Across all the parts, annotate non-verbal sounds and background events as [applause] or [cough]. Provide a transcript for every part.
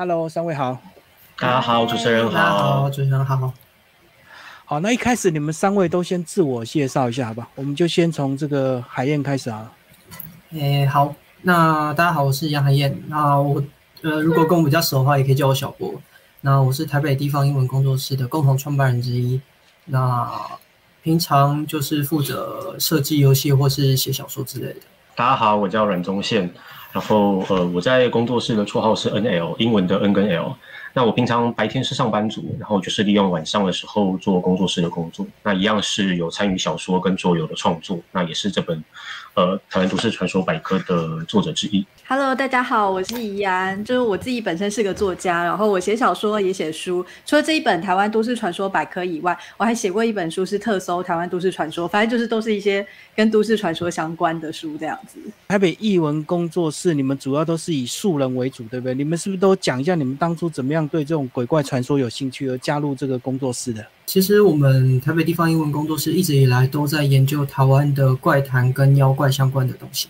Hello，三位好。大家好，主持人大家好，主持人好。好，那一开始你们三位都先自我介绍一下，好吧？我们就先从这个海燕开始啊。诶、好，那大家好，我是杨海燕。那我呃，如果跟我比较熟的话，也可以叫我小波。那我是台北地方英文工作室的共同创办人之一。那平常就是负责设计游戏或是写小说之类的。大家好，我叫阮宗宪，然后呃，我在工作室的绰号是 NL，英文的 N 跟 L。那我平常白天是上班族，然后就是利用晚上的时候做工作室的工作。那一样是有参与小说跟桌游的创作，那也是这本呃台湾都市传说百科的作者之一。Hello，大家好，我是怡安，就是我自己本身是个作家，然后我写小说也写书。除了这一本《台湾都市传说百科》以外，我还写过一本书是特搜台湾都市传说，反正就是都是一些跟都市传说相关的书这样子。台北译文工作室，你们主要都是以素人为主，对不对？你们是不是都讲一下你们当初怎么样对这种鬼怪传说有兴趣而加入这个工作室的？其实我们台北地方英文工作室一直以来都在研究台湾的怪谈跟妖怪相关的东西。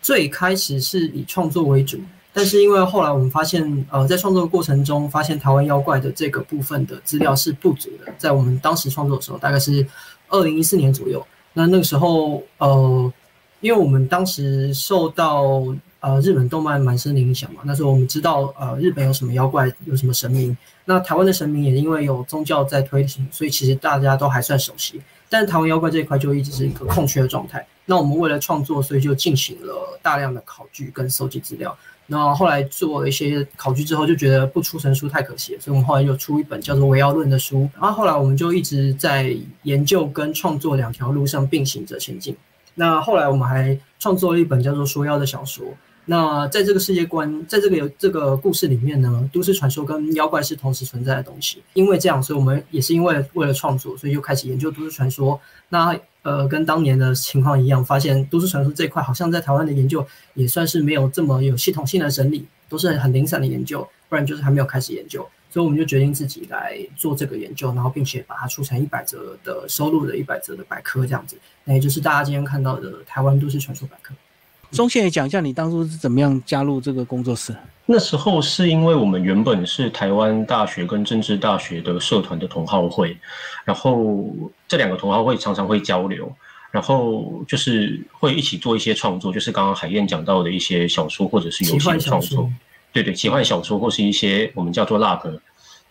最开始是以创作为主，但是因为后来我们发现，呃，在创作过程中，发现台湾妖怪的这个部分的资料是不足的。在我们当时创作的时候，大概是二零一四年左右。那那个时候，呃，因为我们当时受到呃日本动漫蛮深的影响嘛，那时候我们知道呃日本有什么妖怪，有什么神明。那台湾的神明也因为有宗教在推行，所以其实大家都还算熟悉。但是台湾妖怪这一块就一直是一个空缺的状态。那我们为了创作，所以就进行了大量的考据跟搜集资料。那后来做了一些考据之后，就觉得不出成书太可惜，所以我们后来就出一本叫做《围妖论》的书。然后后来我们就一直在研究跟创作两条路上并行着前进。那后来我们还创作了一本叫做《说妖》的小说。那在这个世界观，在这个有这个故事里面呢，都市传说跟妖怪是同时存在的东西。因为这样，所以我们也是因为为了创作，所以就开始研究都市传说。那呃，跟当年的情况一样，发现都市传说这一块好像在台湾的研究也算是没有这么有系统性的整理，都是很零散的研究，不然就是还没有开始研究。所以我们就决定自己来做这个研究，然后并且把它出成一百则的收录的一百则的百科这样子。那也就是大家今天看到的台湾都市传说百科。中宪也讲一下你当初是怎么样加入这个工作室？那时候是因为我们原本是台湾大学跟政治大学的社团的同好会，然后这两个同好会常常会交流，然后就是会一起做一些创作，就是刚刚海燕讲到的一些小说或者是游戏的创作，对对，奇幻小说或是一些我们叫做 LARP，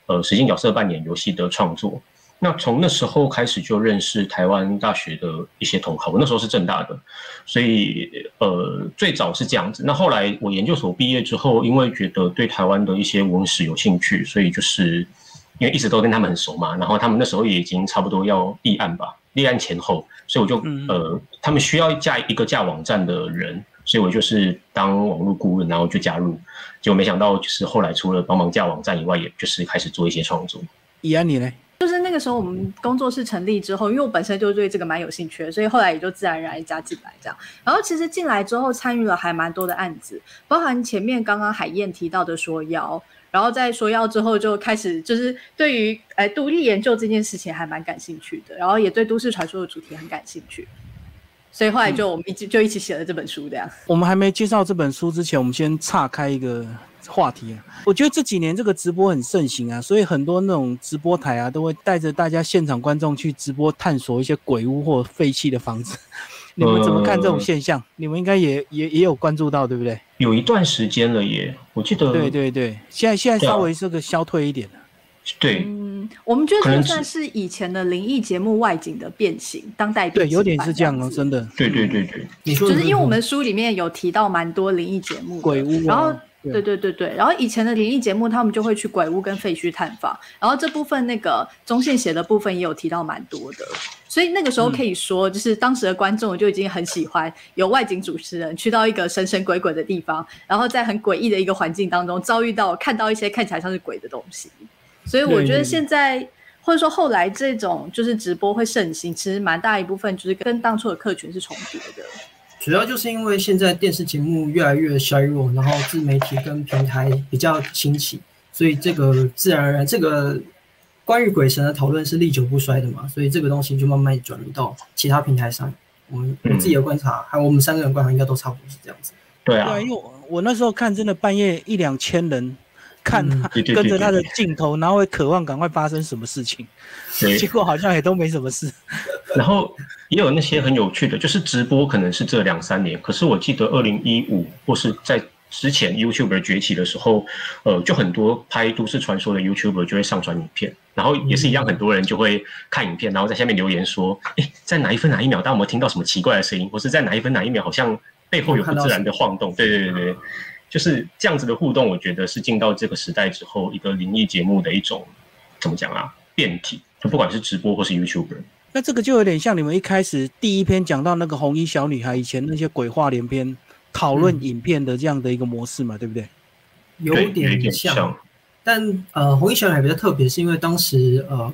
呃，实境角色扮演游戏的创作。那从那时候开始就认识台湾大学的一些同好，我那时候是正大的，所以呃最早是这样子。那后来我研究所毕业之后，因为觉得对台湾的一些文史有兴趣，所以就是因为一直都跟他们很熟嘛，然后他们那时候也已经差不多要立案吧，立案前后，所以我就呃他们需要架一个架网站的人，所以我就是当网络顾问，然后就加入，结果没想到就是后来除了帮忙架网站以外，也就是开始做一些创作。怡安你呢？就是那个时候，我们工作室成立之后，因为我本身就对这个蛮有兴趣的，所以后来也就自然而然加进来这样。然后其实进来之后，参与了还蛮多的案子，包含前面刚刚海燕提到的说妖，然后在说妖之后就开始就是对于哎独立研究这件事情还蛮感兴趣的，然后也对都市传说的主题很感兴趣，所以后来就我们一起就一起写了这本书这样。我们还没介绍这本书之前，我们先岔开一个话题啊。我觉得这几年这个直播很盛行啊，所以很多那种直播台啊，都会带着大家现场观众去直播探索一些鬼屋或废弃的房子。[laughs] 你们怎么看这种现象？你们应该也也也有关注到，对不对？有一段时间了耶，我记得。对对对，现在现在稍微这个消退一点了。对，嗯，我们觉得这算是以前的灵异节目外景的变形，当代对，有点是这样哦，真的。对对对对，你说就是因为我们书里面有提到蛮多灵异节目，鬼屋、啊，然后对对对对，然后以前的灵异节目他们就会去鬼屋跟废墟探访，然后这部分那个中线写的部分也有提到蛮多的，所以那个时候可以说，就是当时的观众就已经很喜欢有外景主持人去到一个神神鬼鬼的地方，然后在很诡异的一个环境当中遭遇到看到一些看起来像是鬼的东西。所以我觉得现在或者说后来这种就是直播会盛行，其实蛮大一部分就是跟当初的客群是重叠的。主要就是因为现在电视节目越来越衰弱，然后自媒体跟平台比较兴起，所以这个自然而然这个关于鬼神的讨论是历久不衰的嘛，所以这个东西就慢慢转移到其他平台上。我们我自己的观察，还有我们三个人观察，应该都差不多是这样子。对啊，对，因为我我那时候看，真的半夜一两千人。看他跟着他的镜头，然后会渴望赶快发生什么事情，对。[laughs] 结果好像也都没什么事。[laughs] 然后也有那些很有趣的，就是直播可能是这两三年，可是我记得二零一五或是在之前 YouTuber 崛起的时候，呃，就很多拍都市传说的 YouTuber 就会上传影片，然后也是一样，很多人就会看影片，然后在下面留言说，诶，在哪一分哪一秒，大家有没有听到什么奇怪的声音，或是在哪一分哪一秒好像背后有不自然的晃动？对对对对，就是这样子的互动，我觉得是进到这个时代之后，一个灵异节目的一种怎么讲啊，变体，就不管是直播或是 YouTuber。那这个就有点像你们一开始第一篇讲到那个红衣小女孩以前那些鬼话连篇讨论影片的这样的一个模式嘛，对不对？有点点像，像但呃，红衣小女孩比较特别，是因为当时呃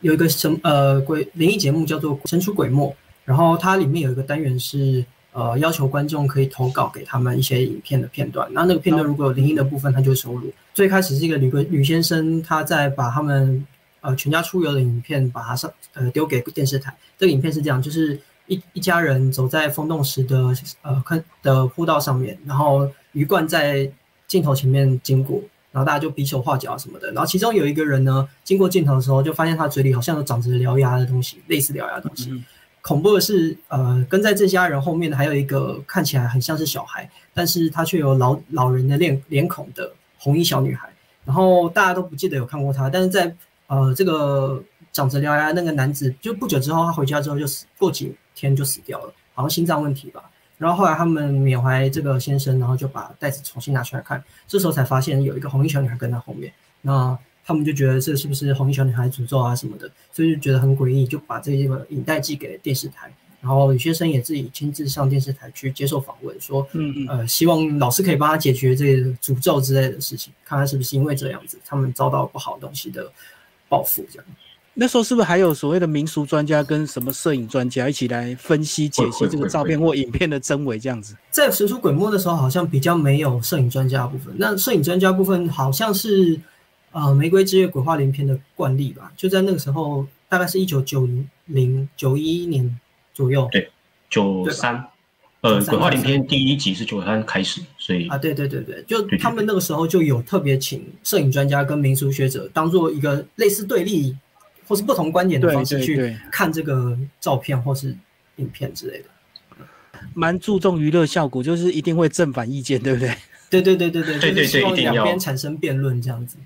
有一个什呃鬼灵异节目叫做《神出鬼没》，然后它里面有一个单元是呃要求观众可以投稿给他们一些影片的片段，那那个片段如果有灵异的部分，他就会收录。最开始是一个女鬼吕先生，他在把他们呃全家出游的影片把它上呃丢给电视台。这个影片是这样，就是一一家人走在风洞石的呃坑的坡道上面，然后鱼贯在镜头前面经过，然后大家就比手画脚什么的。然后其中有一个人呢，经过镜头的时候，就发现他嘴里好像有长着獠牙的东西，类似獠牙的东西。恐怖的是，呃，跟在这家人后面的还有一个看起来很像是小孩，但是他却有老老人的脸脸孔的红衣小女孩。然后大家都不记得有看过她，但是在呃这个长着獠牙那个男子，就不久之后他回家之后就死，过几天就死掉了，好像心脏问题吧。然后后来他们缅怀这个先生，然后就把袋子重新拿出来看，这时候才发现有一个红衣小女孩跟在后面。那他们就觉得这是不是红衣小女孩诅咒啊什么的，所以就觉得很诡异，就把这个影带寄给了电视台。然后有些生也自己亲自上电视台去接受访问，说嗯嗯，呃希望老师可以帮他解决这个诅咒之类的事情，看看是不是因为这样子，他们遭到不好的东西的报复这样。那时候是不是还有所谓的民俗专家跟什么摄影专家一起来分析解析这个照片或影片的真伪这样子？在神出鬼没的时候，好像比较没有摄影专家部分。那摄影专家部分好像是呃《玫瑰之夜》鬼话连篇的惯例吧？就在那个时候，大概是一九九零九一年左右对九三，呃，93鬼话连篇第一集是九三开始，所以啊。对对对对，就他们那个时候就有特别请摄影专家跟民俗学者当做一个类似对立或是不同观点的方式去看这个照片或是影片之类的。蛮注重娱乐效果，就是一定会正反意见，对不对？对对对对对，对对就是希望对一定要两边产生辩论这样子。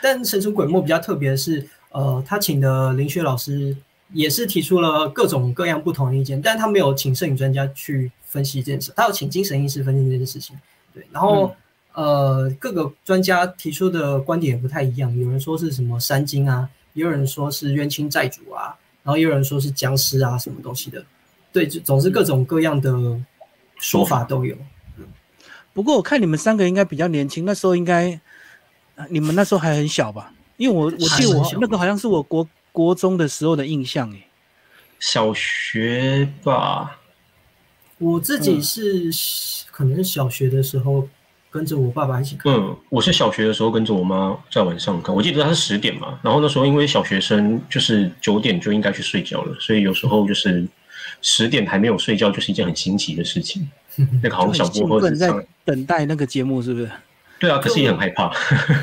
对，但神出鬼没比较特别的是，呃，他请的林雪老师也是提出了各种各样不同的意见，但他没有请摄影专家去分析这件事，他有请精神医师分析这件事情。对，然后、呃，各个专家提出的观点也不太一样，有人说是什么山精啊，也有人说是冤亲债主啊，然后也有人说是僵尸啊，什么东西的。对，就总之各种各样的说法都有。嗯不过我看你们三个应该比较年轻，那时候应该，呃你们那时候还很小吧？因为我我记得我那个好像是我国国中的时候的印象诶。小学吧，我自己是、可能是小学的时候跟着我爸爸一起看，嗯，我是小学的时候跟着我妈在晚上看，我记得她是十点嘛，然后那时候因为小学生就是九点就应该去睡觉了，所以有时候就是十点还没有睡觉，就是一件很新奇的事情。[laughs] 那个好像小波或者奋在，等待那个节目，是不是？对啊，可是也很害怕。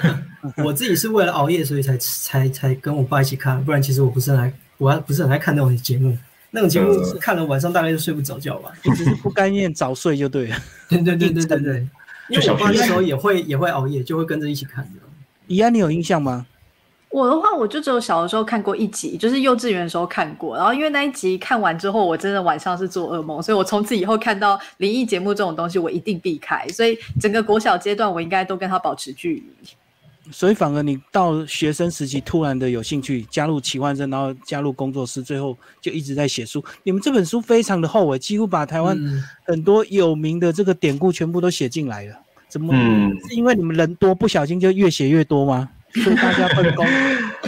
[laughs] 我自己是为了熬夜，所以才才才跟我爸一起看，不然其实我不是很爱，我还不是很爱看那种节目。那种节目嗯看了晚上大概就睡不着觉吧。你只是不甘愿早睡就对了。[laughs] 对对对对对对，因为我爸那时候也会也会熬夜，就会跟着一起看的。怡安，你有印象吗？我的话，我就只有小的时候看过一集，就是幼稚园的时候看过。然后因为那一集看完之后，我真的晚上是做噩梦，所以我从此以后看到灵异节目这种东西，我一定避开。所以整个国小阶段，我应该都跟他保持距离。所以反而你到学生时期突然的有兴趣，加入奇幻生，然后加入工作室，最后就一直在写书。你们这本书非常的厚诶，几乎把台湾嗯很多有名的这个典故全部都写进来了。怎么？嗯，是因为你们人多，不小心就越写越多吗？所以大家分工。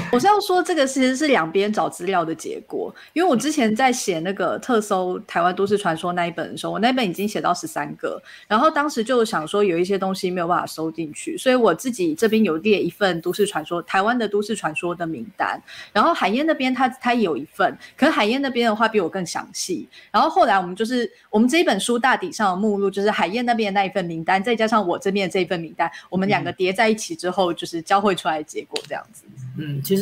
[laughs] 我是要说，这个其实是两边找资料的结果。因为我之前在写那个特搜台湾都市传说那一本的时候，我那本已经写到十三个，然后当时就想说有一些东西没有办法收进去，所以我自己这边有列一份都市传说台湾的都市传说的名单。然后海燕那边他他有一份，可是海燕那边的话比我更详细。然后后来我们就是我们这一本书大底上的目录就是海燕那边的那一份名单，再加上我这边的这一份名单，我们两个叠在一起之后，就是交汇出来的结果这样子。嗯，其实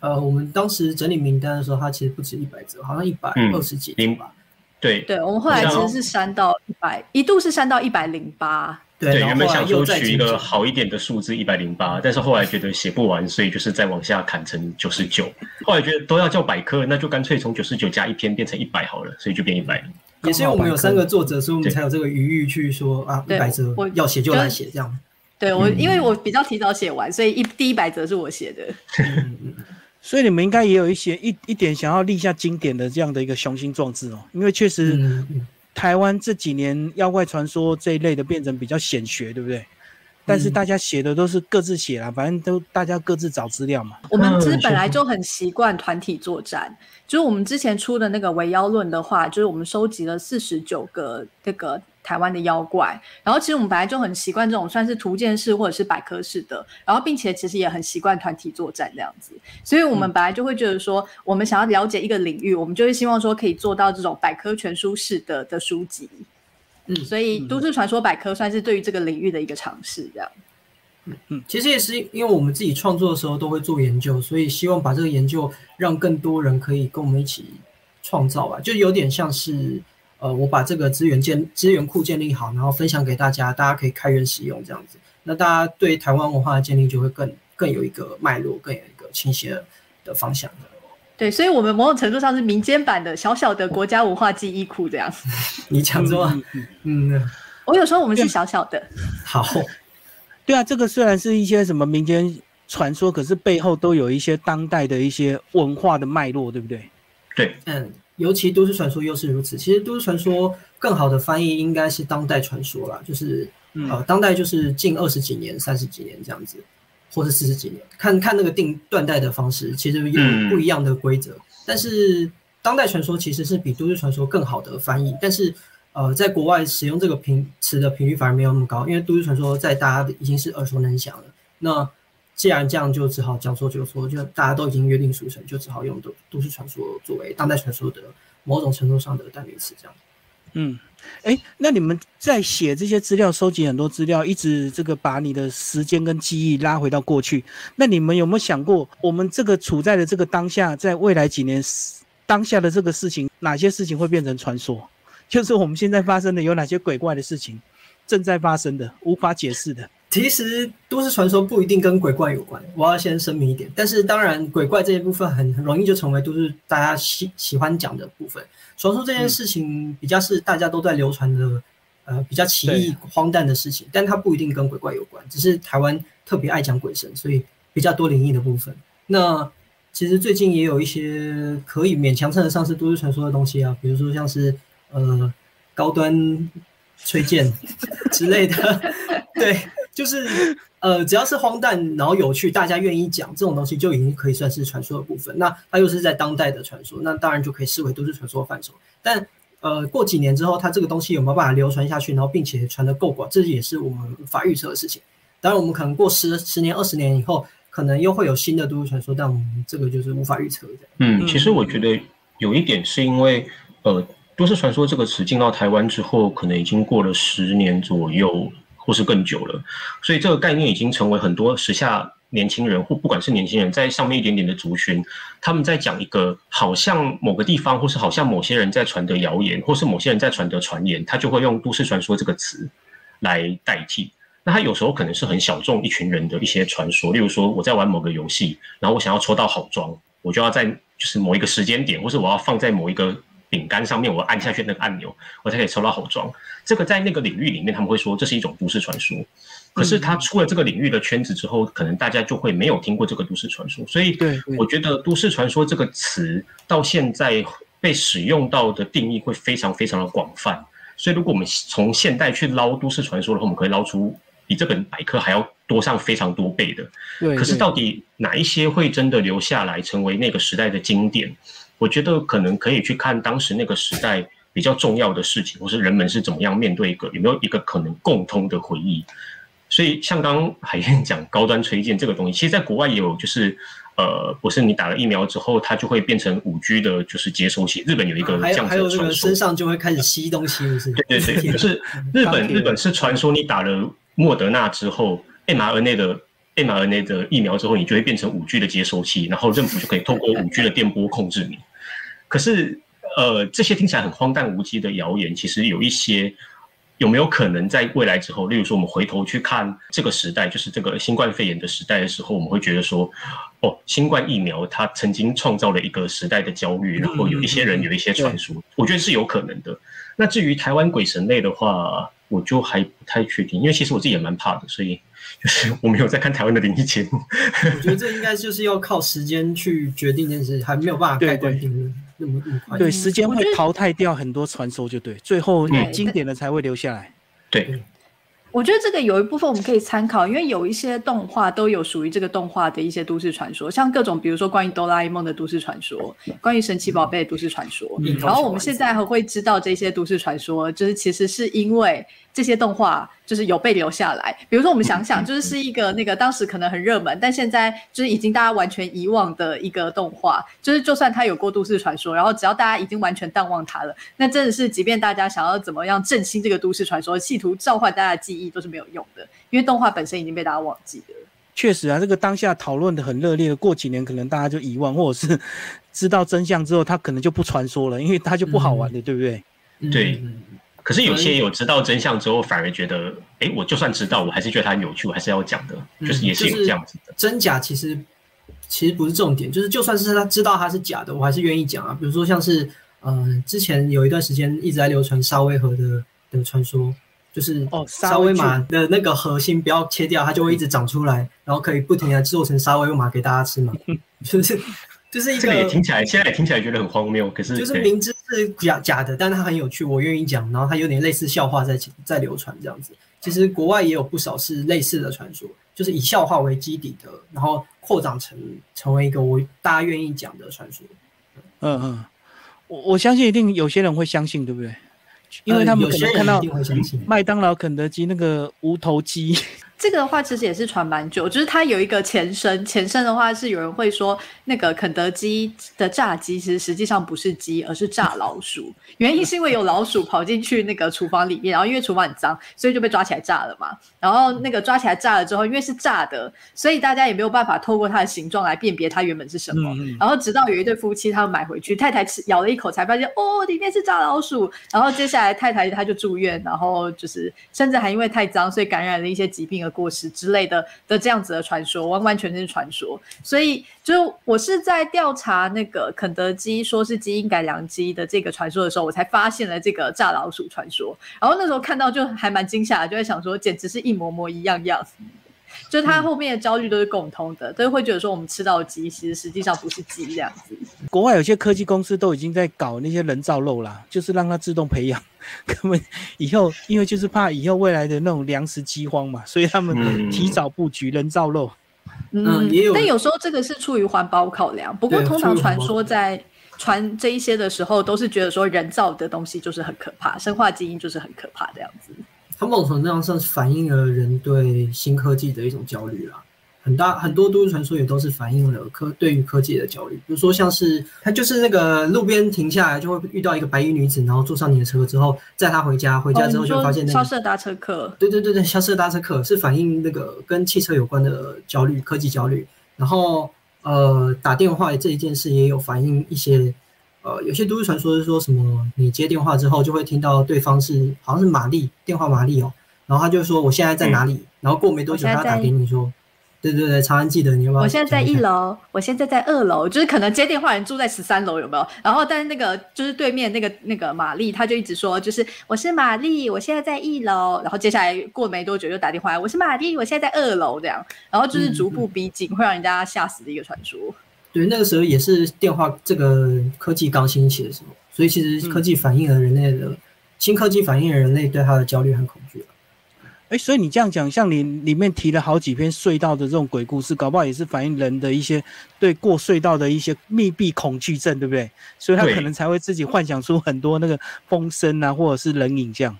呃，我们当时整理名单的时候，它其实不止一百折，好像一百二十几零吧。对，对，我们后来其实是删到一百，一度是删到一百零八。对，原本想说取一个好一点的数字一百零八，但是后来觉得写不完，所以就是再往下砍成九十九。后来觉得都要叫百科，那就干脆从九十九加一篇变成一百好了，所以就变一百。也是因为我们有三个作者，所以我们才有这个余裕去说啊，一百折要写就来写这样。对我，因为我比较提早写完，所以一第一百则是我写的。[laughs] 所以你们应该也有一些一一点想要立下经典的这样的一个雄心壮志哦，因为确实台湾这几年妖怪传说这一类的变成比较显学，对不对？但是大家写的都是各自写啦，反正都大家各自找资料嘛。我们其实本来就很习惯团体作战，就是我们之前出的那个《围妖论》的话，就是我们收集了四十九个这个。台湾的妖怪，然后其实我们本来就很习惯这种算是图鉴式或者是百科式的，然后并且其实也很习惯团体作战这样子，所以我们本来就会觉得说，我们想要了解一个领域，我们就会希望说可以做到这种百科全书式的的书籍，嗯，所以都市传说百科算是对于这个领域的一个尝试，这样，嗯嗯，其实也是因为我们自己创作的时候都会做研究，所以希望把这个研究让更多人可以跟我们一起创造吧，就有点像是。呃，我把这个资源建资源库建立好，然后分享给大家，大家可以开源使用这样子。那大家对台湾文化的建立就会更更有一个脉络，更有一个倾斜的方向。对，所以，我们某种程度上是民间版的小小的国家文化记忆库这样子。[laughs] 你讲说，[laughs] 嗯，我有时候我们是小小的。好，对啊，这个虽然是一些什么民间传说，可是背后都有一些当代的一些文化的脉络，对不对？对，嗯。尤其都市传说又是如此。其实都市传说更好的翻译应该是当代传说啦，就是呃，当代就是近二十几年、三十几年这样子，或者四十几年，看看那个定断代的方式，其实有不一样的规则。但是当代传说其实是比都市传说更好的翻译，但是呃，在国外使用这个频词的频率反而没有那么高，因为都市传说在大家已经是耳熟能详了。那既然这样，就只好将错就错，就大家都已经约定俗成，就只好用都都市传说作为当代传说的某种程度上的代名词，这样。嗯，哎，那你们在写这些资料，收集很多资料，一直这个把你的时间跟记忆拉回到过去，那你们有没有想过，我们这个处在的这个当下，在未来几年当下的这个事情，哪些事情会变成传说？就是我们现在发生的有哪些鬼怪的事情，正在发生的，无法解释的。其实都市传说不一定跟鬼怪有关，我要先声明一点。但是当然，鬼怪这一部分很很容易就成为都市大家喜喜欢讲的部分。传说这件事情比较是大家都在流传的，呃，比较奇异荒诞的事情，但它不一定跟鬼怪有关，只是台湾特别爱讲鬼神，所以比较多灵异的部分。那其实最近也有一些可以勉强称得上是都市传说的东西啊，比如说像是呃高端吹剑之类的，[laughs] 对。就是呃，只要是荒诞，然后有趣，大家愿意讲这种东西，就已经可以算是传说的部分。那它又是在当代的传说，那当然就可以视为都市传说范畴。但呃，过几年之后，它这个东西有没有办法流传下去，然后并且传得够广，这也是我们无法预测的事情。当然，我们可能过十十年、二十年以后，可能又会有新的都市传说，但我们这个就是无法预测的。嗯，其实我觉得有一点是因为呃，都市传说这个词进到台湾之后，可能已经过了十年左右。或是更久了，所以这个概念已经成为很多时下年轻人或不管是年轻人在上面一点点的族群，他们在讲一个好像某个地方或是好像某些人在传的谣言，或是某些人在传的传言，他就会用都市传说这个词来代替。那他有时候可能是很小众一群人的一些传说，例如说我在玩某个游戏，然后我想要抽到好装，我就要在就是某一个时间点，或是我要放在某一个。饼干上面，我按下去那个按钮，我才可以抽到好装。这个在那个领域里面，他们会说这是一种都市传说。可是他出了这个领域的圈子之后，可能大家就会没有听过这个都市传说。所以，我觉得都市传说这个词到现在被使用到的定义会非常非常的广泛。所以，如果我们从现代去捞都市传说的话，我们可以捞出。比这本百科还要多上非常多倍的。对，可是到底哪一些会真的留下来，成为那个时代的经典？我觉得可能可以去看当时那个时代比较重要的事情，或是人们是怎么样面对一个有没有一个可能共通的回忆。所以像刚海燕讲高端推荐这个东西，其实在国外也有，就是呃，不是你打了疫苗之后，它就会变成五 G 的，就是接收器。日本有一个这样子的传说，身上就会开始吸东西，是对对对，就是 [laughs] 日本日本是传说你打了莫德纳之后，mRNA 的 mRNA 的疫苗之后，你就会变成五 G 的接收器，然后政府就可以透过五 G 的电波控制你。可是呃，这些听起来很荒诞无稽的谣言，其实有一些。有没有可能在未来之后，例如说我们回头去看这个时代，就是这个新冠肺炎的时代的时候，我们会觉得说，哦，新冠疫苗它曾经创造了一个时代的焦虑，然后有一些人有一些传说，我觉得是有可能的。那至于台湾鬼神类的话，我就还不太确定，因为其实我自己也蛮怕的，所以就 [laughs] 是我没有在看台湾的灵异节目。我觉得这应该就是要靠时间去决定这件事，还没有办法盖棺定论。对，时间会淘汰掉很多传说，就对，最后经典的才会留下来。对。我觉得这个有一部分我们可以参考，因为有一些动画都有属于这个动画的一些都市传说，像各种比如说关于哆啦 A 梦的都市传说，关于神奇宝贝的都市传说。然后我们现在还会知道这些都市传说，就是其实是因为这些动画就是有被留下来。比如说我们想想，就是是一个那个当时可能很热门，但现在就是已经大家完全遗忘的一个动画，就是就算它有过都市传说，然后只要大家已经完全淡忘它了，那真的是即便大家想要怎么样振兴这个都市传说，企图召唤大家的记忆。都是没有用的，因为动画本身已经被大家忘记了。确实啊，这个当下讨论的很热烈的，过几年可能大家就遗忘，或者是知道真相之后，它可能就不传说了，因为它就不好玩的，对不对？对。可是有些有知道真相之后，反而觉得，哎，我就算知道，我还是觉得它有趣，我还是要讲的，就是也是有这样子的。真假其实其实不是重点，就是就算是他知道它是假的，我还是愿意讲啊。比如说像是，嗯，之前有一段时间一直在流传沙威河的的传说。就是哦，沙威玛的那个核心不要切掉，它就会一直长出来，然后可以不停的制作成沙威玛给大家吃嘛。[laughs] 就是就是一个，这个也听起来，现在也听起来觉得很荒谬。可是就是明知是假假的，但是它很有趣，我愿意讲。然后它有点类似笑话在在流传这样子。其实国外也有不少是类似的传说，就是以笑话为基底的，然后扩展成成为一个我大家愿意讲的传说。嗯嗯，我我相信一定有些人会相信，对不对？因为他们可能看到麦当劳、肯德基那个无头鸡。这个的话其实也是传蛮久，就是它有一个前身，前身的话是有人会说那个肯德基的炸鸡其实实际上不是鸡，而是炸老鼠。原因是因为有老鼠跑进去那个厨房里面，然后因为厨房很脏，所以就被抓起来炸了嘛。然后那个抓起来炸了之后，因为是炸的，所以大家也没有办法透过它的形状来辨别它原本是什么。然后直到有一对夫妻他们买回去，太太吃咬了一口才发现哦，里面是炸老鼠。然后接下来太太她就住院，然后就是甚至还因为太脏，所以感染了一些疾病。过时之类的的这样子的传说，完完全全是传说。所以，就我是在调查那个肯德基说是基因改良鸡的这个传说的时候，我才发现了这个炸老鼠传说。然后那时候看到就还蛮惊吓的，就在想说，简直是一模模一样样。就他后面的焦虑都是共通的，都会觉得说我们吃到的鸡其实实际上不是鸡这样子。国外有些科技公司都已经在搞那些人造肉啦，就是让它自动培养。根本以后因为就是怕以后未来的那种粮食饥荒嘛，所以他们提早布局人造肉。嗯，也有。但有时候这个是出于环保考量。不过通常传说在传这一些的时候，都是觉得说人造的东西就是很可怕，生化基因就是很可怕这样子。它某种程度上是反映了人对新科技的一种焦虑啦，很大很多都市传说也都是反映了科对于科技的焦虑。比如说像是他就是那个路边停下来就会遇到一个白衣女子，然后坐上你的车之后载她回家，回家之后就发现那个消失的搭车客。对对对对，消失的搭车客是反映那个跟汽车有关的焦虑，科技焦虑。然后呃打电话这一件事也有反映一些。呃，有些都市传说是说什么，你接电话之后就会听到对方是好像是玛丽，电话玛丽哦，然后他就说我现在在哪里，然后过没多久他打给你说，对对对，长安记得你有没有？我现在在一楼，我现在在二楼，就是可能接电话人住在十三楼有没有？然后但是那个就是对面那个那个玛丽，他就一直说就是我是玛丽，我现在在一楼，然后接下来过没多久就打电话来，我是玛丽，我现在在二楼这样，然后就是逐步逼近，会让人家吓死的一个传说。对，那个时候也是电话这个科技刚兴起的时候，所以其实科技反映了人类的新科技反映了人类对它的焦虑和恐惧。哎，所以你这样讲，像你里面提了好几篇隧道的这种鬼故事，搞不好也是反映人的一些对过隧道的一些密闭恐惧症，对不对？所以他可能才会自己幻想出很多那个风声啊，或者是人影这样。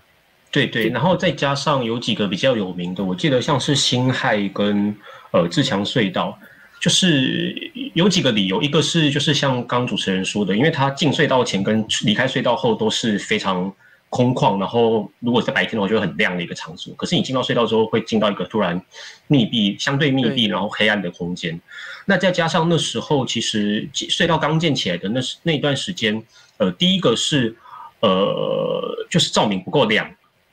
对对，然后再加上有几个比较有名的，我记得像是辛亥跟呃自强隧道，就是有几个理由，一个是就是像刚主持人说的，因为他进隧道前跟离开隧道后都是非常。空旷，然后如果在白天的话，就会很亮的一个场所。可是你进到隧道之后，会进到一个突然密闭、相对密闭，然后黑暗的空间。那再加上那时候，其实隧道刚建起来的那是那段时间，呃，第一个是呃，就是照明不够亮，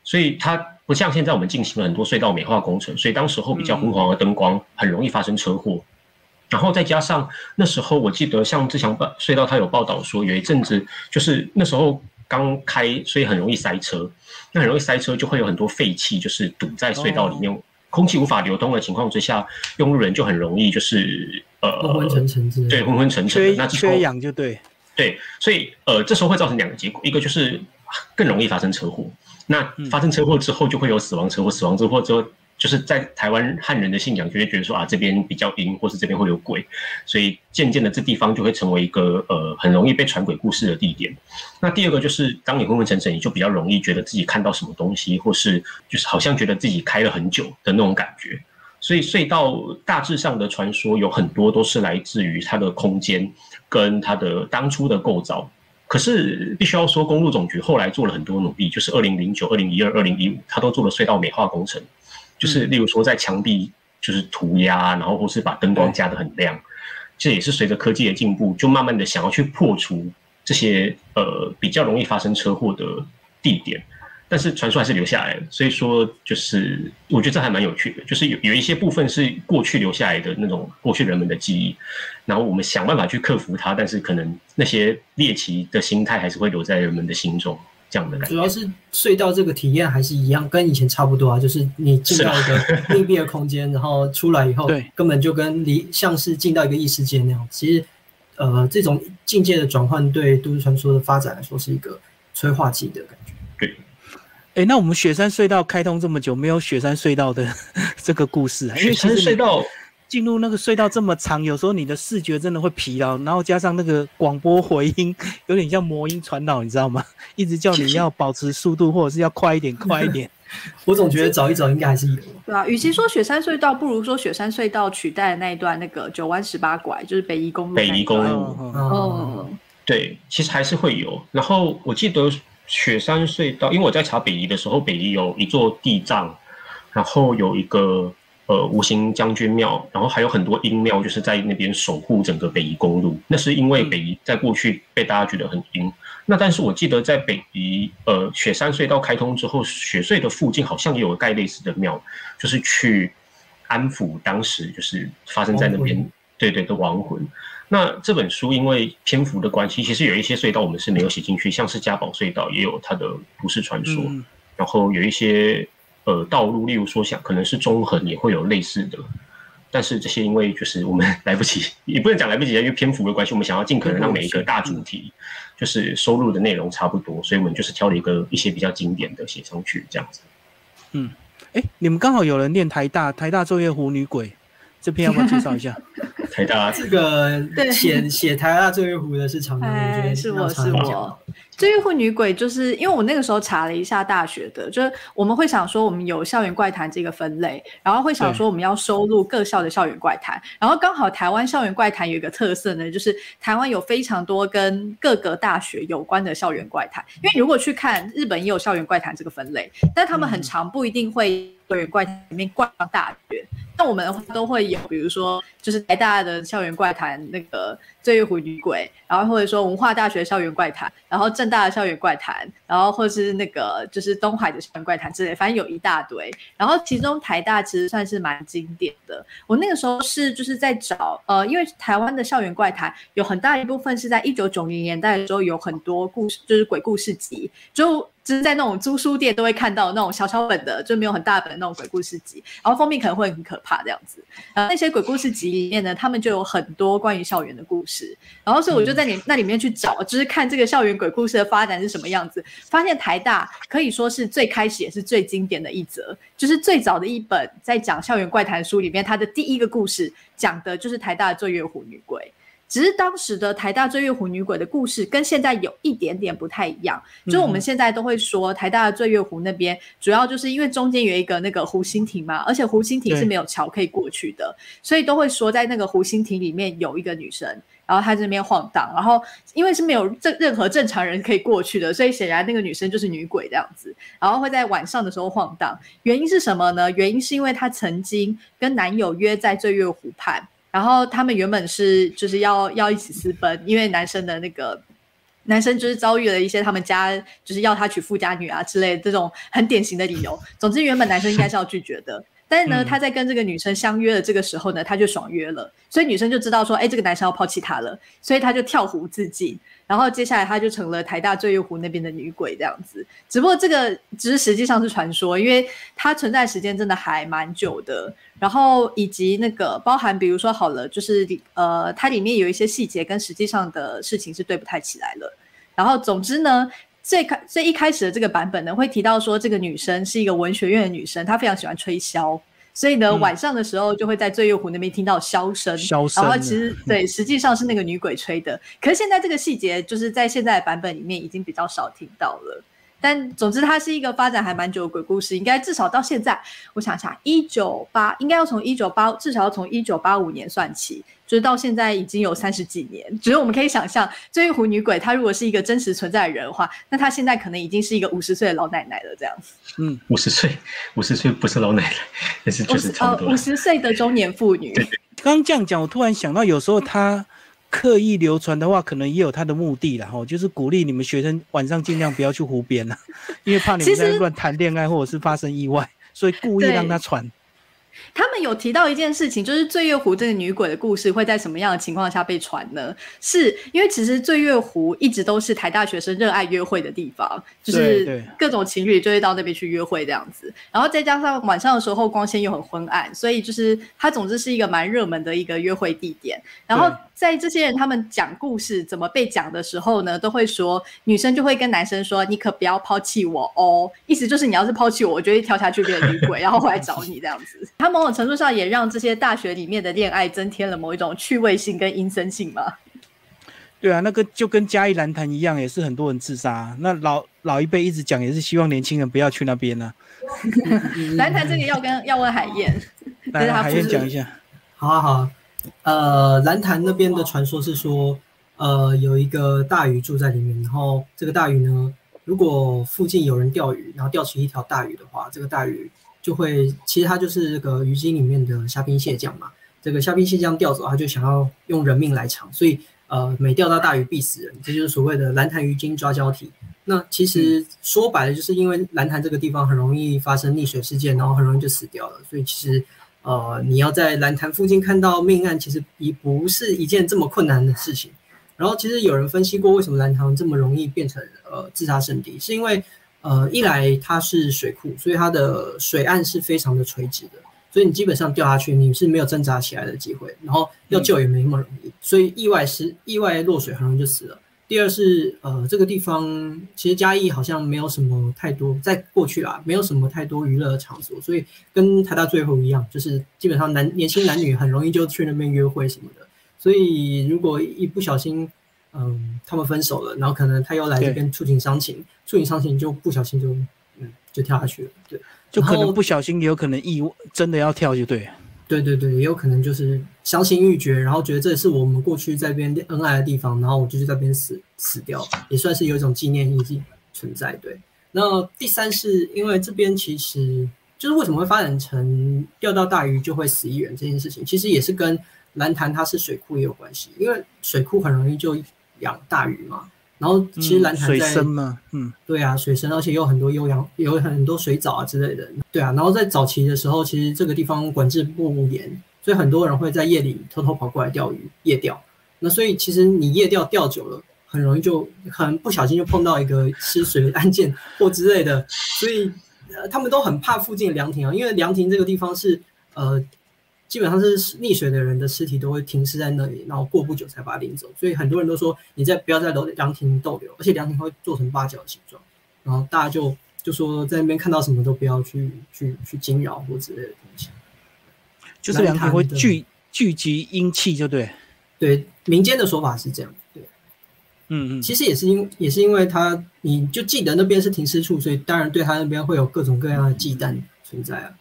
所以它不像现在我们进行了很多隧道美化工程，所以当时候比较昏黄的灯光很容易发生车祸。然后再加上那时候，我记得像志强报隧道，他有报道说有一阵子就是那时候。刚开，所以很容易塞车。那很容易塞车，就会有很多废气，就是堵在隧道里面，空气无法流通的情况之下，用路人就很容易就是呃昏昏沉沉，对昏昏沉沉，那缺氧就对对，所以呃这时候会造成两个结果，一个就是更容易发生车祸。那发生车祸之后，就会有死亡车祸，死亡车祸之后。就是在台湾汉人的信仰就会觉得说啊这边比较阴，或是这边会有鬼，所以渐渐的这地方就会成为一个呃很容易被传鬼故事的地点。那第二个就是当你昏昏沉沉，你就比较容易觉得自己看到什么东西，或是就是好像觉得自己开了很久的那种感觉。所以隧道大致上的传说有很多都是来自于它的空间跟它的当初的构造。可是必须要说，公路总局后来做了很多努力，就是二零零九、二零一二、二零一五，它都做了隧道美化工程。就是例如说，在墙壁就是涂鸦，然后或是把灯光加的很亮，这也是随着科技的进步，就慢慢的想要去破除这些呃比较容易发生车祸的地点。但是传说还是留下来了，所以说就是我觉得这还蛮有趣的，就是有有一些部分是过去留下来的那种过去人们的记忆，然后我们想办法去克服它，但是可能那些猎奇的心态还是会留在人们的心中。这样的感觉，主要是隧道这个体验还是一样，跟以前差不多啊。就是你进到一个密闭的空间，[laughs] 然后出来以后，根本就跟离像是进到一个异世界那样。其实，呃，这种境界的转换，对都市传说的发展来说，是一个催化剂的感觉。对。哎，那我们雪山隧道开通这么久，没有雪山隧道的 [laughs] 这个故事，雪山隧道。进入那个隧道这么长，有时候你的视觉真的会疲劳，然后加上那个广播回音，有点像魔音传导，你知道吗？一直叫你要保持速度，或者是要快一点，快一点。[laughs] 我总觉得找一找应该还是有。对啊，与其说雪山隧道，不如说雪山隧道取代的那一段那个九弯十八拐，就是北宜公路。北宜公路。哦。对，其实还是会有。然后我记得雪山隧道，因为我在查北宜的时候，北宜有一座地藏，然后有一个。呃，五行将军庙，然后还有很多阴庙，就是在那边守护整个北宜公路。那是因为北宜在过去被大家觉得很阴。那但是我记得在北宜，呃，雪山隧道开通之后，雪隧的附近好像也有盖类似的庙，就是去安抚当时就是发生在那边对对的亡魂。那这本书因为篇幅的关系，其实有一些隧道我们是没有写进去，像是嘉宝隧道也有它的都市传说，然后有一些。呃，道路，例如说，想可能是中横也会有类似的，但是这些因为就是我们 [laughs] 来不及，也不能讲来不及，因为篇幅的关系，我们想要尽可能让每一个大主题就是收录的内容差不多，所以我们就是挑了一个一些比较经典的写上去，这样子。嗯，哎，你们刚好有人念台大，台大昼夜湖女鬼，这篇要不要介绍一下？[laughs] 台大。这个写写台大作业湖的是常常，是我是我。追月湖女鬼就是因为我那个时候查了一下大学的，就是我们会想说我们有校园怪谈这个分类，然后会想说我们要收录各校的校园怪谈，然后刚好台湾校园怪谈有一个特色呢，就是台湾有非常多跟各个大学有关的校园怪谈，因为如果去看日本也有校园怪谈这个分类，但他们很长不一定会校园怪里面逛大学，那我们都会有，比如说就是台大的校园怪谈那个。醉月湖女鬼，然后或者说文化大学校园怪谈，然后正大的校园怪谈，然后或是那个就是东海的校园怪谈之类，反正有一大堆。然后其中台大其实算是蛮经典的。我那个时候是就是在找，呃，因为台湾的校园怪谈有很大一部分是在一九九零年代的时候有很多故事，就是鬼故事集，就。就是在那种租书店都会看到那种小小本的，就没有很大本的那种鬼故事集，然后封面可能会很可怕这样子。然后那些鬼故事集里面呢，他们就有很多关于校园的故事。然后所以我就在你那里面去找，就是看这个校园鬼故事的发展是什么样子。发现台大可以说是最开始也是最经典的一则，就是最早的一本在讲校园怪谈书里面，它的第一个故事讲的就是台大的醉月湖女鬼。只是当时的台大醉月湖女鬼的故事跟现在有一点点不太一样，就是我们现在都会说台大的醉月湖那边，主要就是因为中间有一个那个湖心亭嘛，而且湖心亭是没有桥可以过去的，所以都会说在那个湖心亭里面有一个女生，然后她这边晃荡，然后因为是没有正任何正常人可以过去的，所以显然那个女生就是女鬼这样子，然后会在晚上的时候晃荡。原因是什么呢？原因是因为她曾经跟男友约在醉月湖畔。然后他们原本是就是要要一起私奔，因为男生的那个男生就是遭遇了一些他们家就是要他娶富家女啊之类这种很典型的理由。总之，原本男生应该是要拒绝的，但是呢，他在跟这个女生相约的这个时候呢，他就爽约了，所以女生就知道说，哎，这个男生要抛弃她了，所以他就跳湖自尽。然后接下来他就成了台大醉月湖那边的女鬼这样子，只不过这个只是实际上是传说，因为它存在时间真的还蛮久的。然后以及那个包含，比如说好了，就是呃，它里面有一些细节跟实际上的事情是对不太起来了。然后总之呢，最开最一开始的这个版本呢，会提到说这个女生是一个文学院的女生，她非常喜欢吹箫。所以呢，晚上的时候就会在醉月湖那边听到箫声，然后其实 [laughs] 对，实际上是那个女鬼吹的。可是现在这个细节，就是在现在的版本里面已经比较少听到了。但总之，它是一个发展还蛮久的鬼故事，应该至少到现在，我想下，一九八应该要从一九八，至少要从一九八五年算起。就是到现在已经有三十几年，只是我们可以想象，这一湖女鬼她如果是一个真实存在的人的话，那她现在可能已经是一个五十岁的老奶奶了。这样子，嗯，五十岁，五十岁不是老奶奶，[laughs] 但是就是差不多五十岁的中年妇女。刚刚这样讲，我突然想到，有时候她刻意流传的话，可能也有他的目的了哈，就是鼓励你们学生晚上尽量不要去湖边了，[laughs] 因为怕你们在乱谈恋爱或者是发生意外，所以故意让他传。他们有提到一件事情，就是醉月湖这个女鬼的故事会在什么样的情况下被传呢？是因为其实醉月湖一直都是台大学生热爱约会的地方，就是各种情侣就会到那边去约会这样子。然后再加上晚上的时候光线又很昏暗，所以就是它总之是一个蛮热门的一个约会地点。然后在这些人他们讲故事怎么被讲的时候呢，都会说女生就会跟男生说：“你可不要抛弃我哦。”意思就是你要是抛弃我，我就会跳下去变女鬼，[laughs] 然后回来找你这样子。他某种程度上也让这些大学里面的恋爱增添了某一种趣味性跟阴森性嘛。对啊，那个就跟嘉义蓝潭一样，也是很多人自杀。那老老一辈一直讲，也是希望年轻人不要去那边呢。[laughs] 蓝潭这个要跟要问海燕，来 [laughs] 海燕讲一下。好啊好啊，呃，蓝潭那边的传说是说，呃，有一个大鱼住在里面，然后这个大鱼呢，如果附近有人钓鱼，然后钓起一条大鱼的话，这个大鱼。就会，其实它就是这个鱼精里面的虾兵蟹将嘛。这个虾兵蟹将钓走，他就想要用人命来偿，所以呃，每钓到大鱼必死人，这就是所谓的蓝潭鱼精抓交替。那其实说白了，就是因为蓝潭这个地方很容易发生溺水事件，然后很容易就死掉了。所以其实呃，你要在蓝潭附近看到命案，其实已不是一件这么困难的事情。然后其实有人分析过，为什么蓝潭这么容易变成呃自杀圣地，是因为。呃，一来它是水库，所以它的水岸是非常的垂直的，所以你基本上掉下去你是没有挣扎起来的机会，然后要救也没那么容易，所以意外是意外落水很容易就死了。第二是呃，这个地方其实嘉义好像没有什么太多，在过去啊没有什么太多娱乐场所，所以跟台大最后一样，就是基本上男年轻男女很容易就去那边约会什么的，所以如果一不小心。嗯，他们分手了，然后可能他又来这边触景伤情，触景伤情就不小心就嗯就跳下去了，对，就可能不小心也有可能意外真的要跳就对，对对对，也有可能就是伤心欲绝，然后觉得这是我们过去在边恩爱的地方，然后我就去在边死死掉，也算是有一种纪念意义存在。对，那第三是因为这边其实就是为什么会发展成钓到大鱼就会死一人这件事情，其实也是跟蓝潭它是水库也有关系，因为水库很容易就。养大鱼嘛，然后其实蓝潭在水深嘛，嗯，对啊，水深，而且有很多优养，有很多水藻啊之类的，对啊，然后在早期的时候，其实这个地方管制不严，所以很多人会在夜里偷偷跑过来钓鱼，夜钓。那所以其实你夜钓钓久了，很容易就很不小心就碰到一个失水的案件或之类的，所以呃他们都很怕附近的凉亭啊，因为凉亭这个地方是呃基本上是溺水的人的尸体都会停尸在那里，然后过不久才把它领走，所以很多人都说你在不要在楼凉亭逗留，而且凉亭会做成八角形状，然后大家就就说在那边看到什么都不要去去去惊扰或之类的东西。就是凉亭会聚聚集阴气，就对。对，民间的说法是这样。对，嗯嗯，其实也是因也是因为他，你就记得那边是停尸处，所以当然对他那边会有各种各样的忌惮存在啊。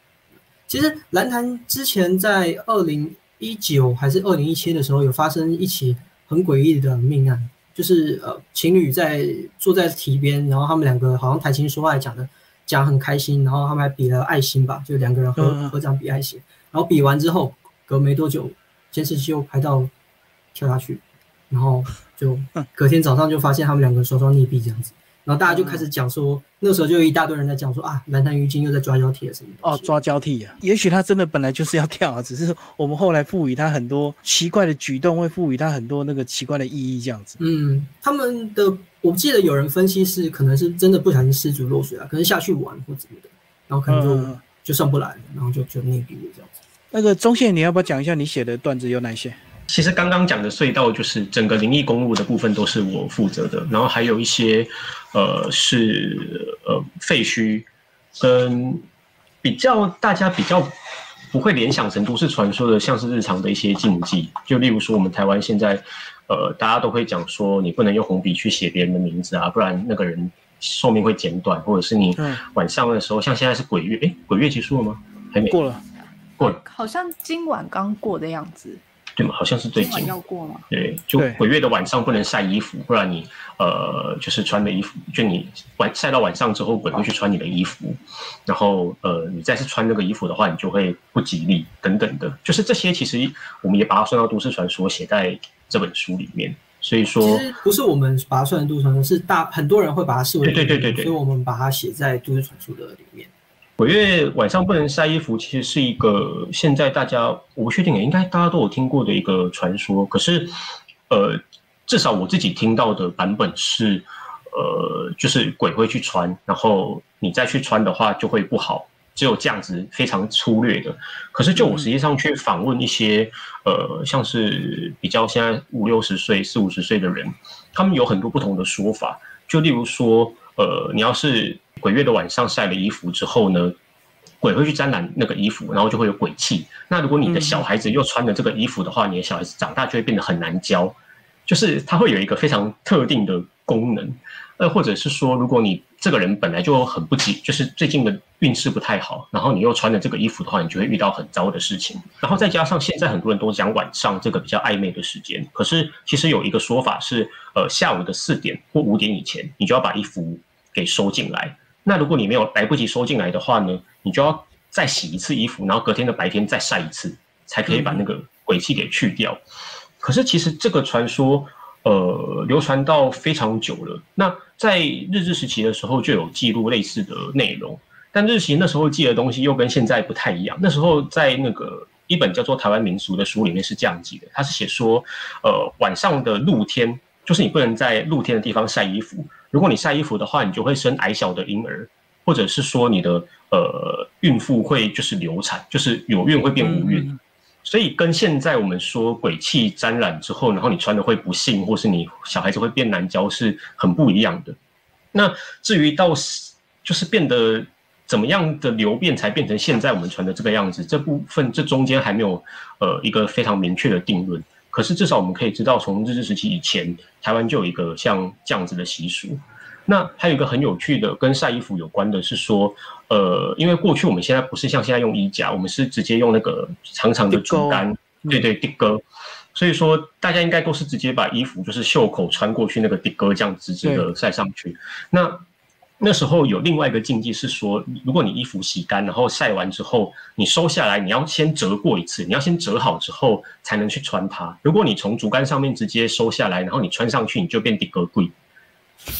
其实蓝潭之前在二零一九还是二零一七的时候，有发生一起很诡异的命案，就是呃情侣在坐在堤边，然后他们两个好像谈情说爱讲的讲很开心，然后他们还比了爱心吧，就两个人合合掌比爱心，然后比完之后隔没多久，监视器又拍到跳下去，然后就隔天早上就发现他们两个双双溺毙这样子，然后大家就开始讲说，那时候就有一大堆人在讲说啊，蓝潭鱼精又在抓交替了什么东哦，抓交替啊，也许他真的本来就是要跳啊，只是我们后来赋予他很多奇怪的举动，会赋予他很多那个奇怪的意义，这样子。嗯，他们的我记得有人分析是可能是真的不小心失足落水啊，可能下去玩或怎么的，然后可能就、就上不来了，然后就就溺毙了这样子。那个中线，你要不要讲一下你写的段子有哪些？其实刚刚讲的隧道就是整个灵异公路的部分都是我负责的，然后还有一些呃是呃废墟跟比较大家比较不会联想成都市传说的，像是日常的一些禁忌，就例如说我们台湾现在呃大家都会讲说你不能用红笔去写别人的名字啊，不然那个人寿命会减短，或者是你嗯。晚上的时候，像现在是鬼月，哎，鬼月结束了吗？还没。过了，过了，好像今晚刚过的样子，对吗？好像是最近。要过吗？对，就鬼月的晚上不能晒衣服，不然你呃就是穿的衣服，就你晚晒到晚上之后，鬼会去穿你的衣服，然后呃你再次穿那个衣服的话，你就会不吉利等等的，就是这些其实我们也把它算到都市传说，写在这本书里面。所以其说，实不是我们把它算成都市传说，是大很多人会把它视为对对对对对所以我们把它写在都市传说的里面。鬼月晚上不能晒衣服，其实是一个现在大家我不确定，应该大家都有听过的一个传说。可是，呃，至少我自己听到的版本是，呃，就是鬼会去穿，然后你再去穿的话就会不好，只有这样子非常粗略的。可是就我实际上去访问一些，呃，像是比较现在五六十岁、四五十岁的人，他们有很多不同的说法。就例如说，呃，你要是鬼月的晚上晒了衣服之后呢，鬼会去沾染那个衣服，然后就会有鬼气。那如果你的小孩子又穿了这个衣服的话，你的小孩子长大就会变得很难教，就是它会有一个非常特定的功能。呃，或者是说，如果你这个人本来就很不吉，就是最近的运势不太好，然后你又穿了这个衣服的话，你就会遇到很糟的事情。然后再加上现在很多人都讲晚上这个比较暧昧的时间，可是其实有一个说法是，呃，下午的四点或五点以前，你就要把衣服给收进来。那如果你没有来不及收进来的话呢，你就要再洗一次衣服，然后隔天的白天再晒一次，才可以把那个鬼气给去掉。可是其实这个传说，呃，流传到非常久了。那在日治时期的时候就有记录类似的内容，但日期那时候记的东西又跟现在不太一样。那时候在那个一本叫做《台湾民俗》的书里面是这样记的，它是写说，呃，晚上的露天，就是你不能在露天的地方晒衣服。如果你晒衣服的话，你就会生矮小的婴儿，或者是说你的呃孕妇会就是流产，就是有孕会变无孕。嗯所以跟现在我们说鬼气沾染之后，然后你穿的会不幸，或是你小孩子会变难教，是很不一样的。那至于到就是变得怎么样的流变才变成现在我们穿的这个样子，这部分这中间还没有呃一个非常明确的定论。可是至少我们可以知道，从日治时期以前，台湾就有一个像这样子的习俗。那还有一个很有趣的跟晒衣服有关的是说，呃，因为过去我们现在不是像现在用衣架，我们是直接用那个长长的竹竿，对对，地戈。所以说大家应该都是直接把衣服就是袖口穿过去那个地戈，这样直直的晒上去。那那时候有另外一个禁忌是说，如果你衣服洗干，然后晒完之后，你收下来，你要先折过一次，你要先折好之后才能去穿它。如果你从竹竿上面直接收下来，然后你穿上去，你就变地格贵。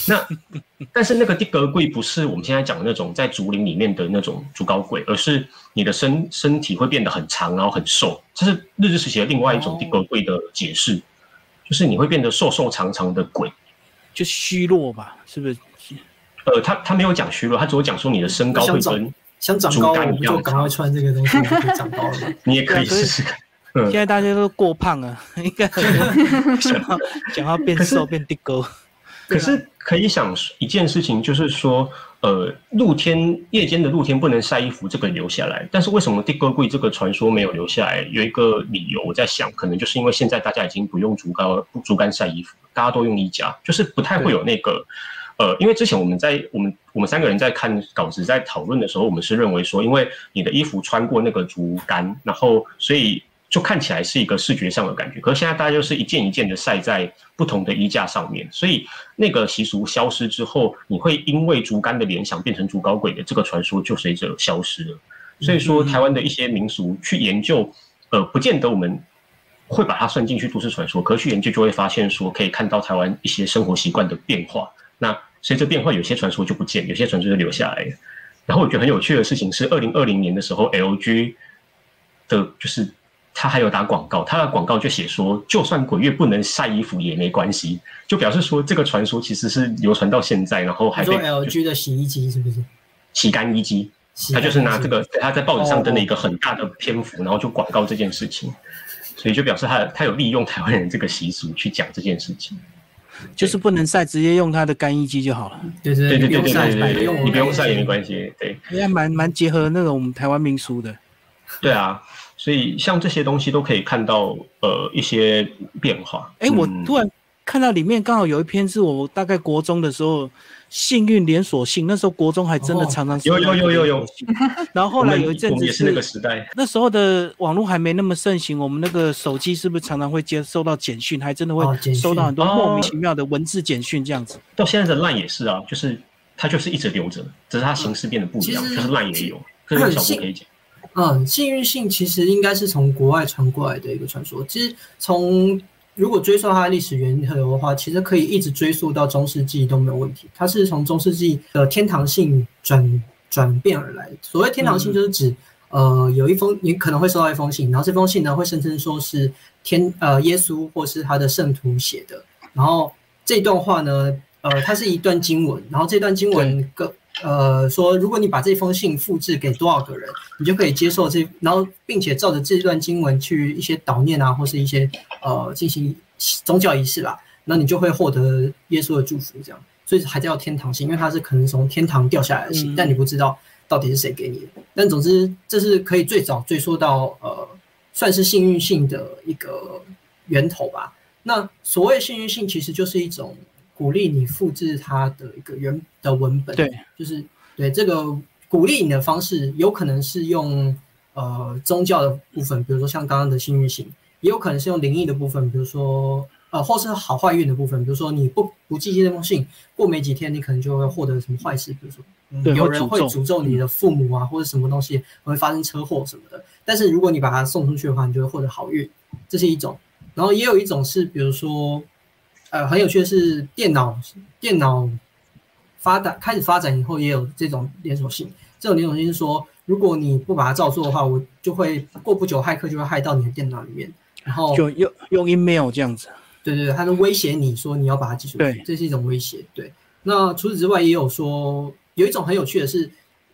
那 [laughs] 但是那个地格贵不是我们现在讲的那种在竹林里面的那种竹高贵，而是你的身身体会变得很长，然后很瘦。这是日治时期的另外一种地格贵的解释，就是你会变得瘦瘦长长的鬼。就虚弱吧，是不是？呃，他他没有讲虚弱，他只有讲说你的身高会跟想长高，我不就赶快穿这个东西长高了？[laughs] 你也可以试试看。现在大家都过胖啊，应该 [laughs] 想要想要变瘦变地沟。[laughs] 可是可以想一件事情，就是说，呃，露天夜间的露天不能晒衣服，这个留下来。但是为什么地沟柜这个传说没有留下来？有一个理由，我在想，可能就是因为现在大家已经不用竹竿竹竿晒衣服，大家都用衣架，就是不太会有那个。呃，因为之前我们在我们我们三个人在看稿子在讨论的时候，我们是认为说，因为你的衣服穿过那个竹竿，然后所以就看起来是一个视觉上的感觉。可是现在大家就是一件一件的晒在不同的衣架上面，所以那个习俗消失之后，你会因为竹竿的联想变成竹高鬼的这个传说就随着消失了。所以说，台湾的一些民俗去研究，呃，不见得我们会把它算进去都市传说，可是去研究就会发现说，可以看到台湾一些生活习惯的变化。那随着变化，有些传说就不见，有些传说就留下来。然后我觉得很有趣的事情是，二零二零年的时候，LG 的就是他还有打广告，他的广告就写说，就算鬼月不能晒衣服也没关系，就表示说这个传说其实是流传到现在，然后还被 LG 的洗衣机是不是？洗干衣机，他就是拿这个他在报纸上登了一个很大的篇幅，然后就广告这件事情，所以就表示他他有利用台湾人这个习俗去讲这件事情。就是不能晒，直接用它的干衣机就好了。对对对对对对对，你不用晒也没关系。对，应该蛮蛮结合那种我们台湾民俗的。对啊，所以像这些东西都可以看到呃一些变化。哎，我突然看到里面刚好有一篇是我大概国中的时候。幸运连锁信，那时候国中还真的常常有有有有有。然后后来有一阵子是那个时代，那时候的网络还没那么盛行，我们那个手机是不是常常会接收到简讯，还真的会收到很多莫名其妙的文字简讯这样子。到现在的烂也是啊，就是它就是一直留着，只是它形式变得不一样，就是烂也有。这个小可以讲。嗯，幸运信其实应该是从国外传过来的一个传说，其实从。如果追溯它的历史源头的话，其实可以一直追溯到中世纪都没有问题。它是从中世纪的天堂性转转变而来。所谓天堂性，就是指呃有一封你可能会收到一封信，然后这封信呢会声称说是天呃耶稣或是他的圣徒写的。然后这段话呢，呃，它是一段经文，然后这段经文个呃说，如果你把这封信复制给多少个人，你就可以接受这，然后并且照着这段经文去一些祷念啊，或是一些呃进行宗教仪式啦，那你就会获得耶稣的祝福，这样，所以还叫天堂信，因为它是可能从天堂掉下来的信，但你不知道到底是谁给你的。但总之，这是可以最早追溯到呃，算是幸运性的一个源头吧。那所谓幸运性，其实就是一种。鼓励你复制它的一个原的文本，对，就是对这个鼓励你的方式，有可能是用呃宗教的部分，比如说像刚刚的幸运星，也有可能是用灵异的部分，比如说呃或是好坏运的部分，比如说你不不寄这封信，过没几天你可能就会获得什么坏事，比如说有人会诅咒你的父母啊，或者什么东西会发生车祸什么的。但是如果你把它送出去的话，你就会获得好运，这是一种。然后也有一种是，比如说。呃，很有趣的是，电脑电脑发展开始发展以后，也有这种连锁性。这种连锁性是说，如果你不把它照做的话，我就会过不久，骇客就会害到你的电脑里面，然后就用用 email 这样子。对对对，他是威胁你说你要把它寄出去，这是一种威胁。对，那除此之外，也有说有一种很有趣的是。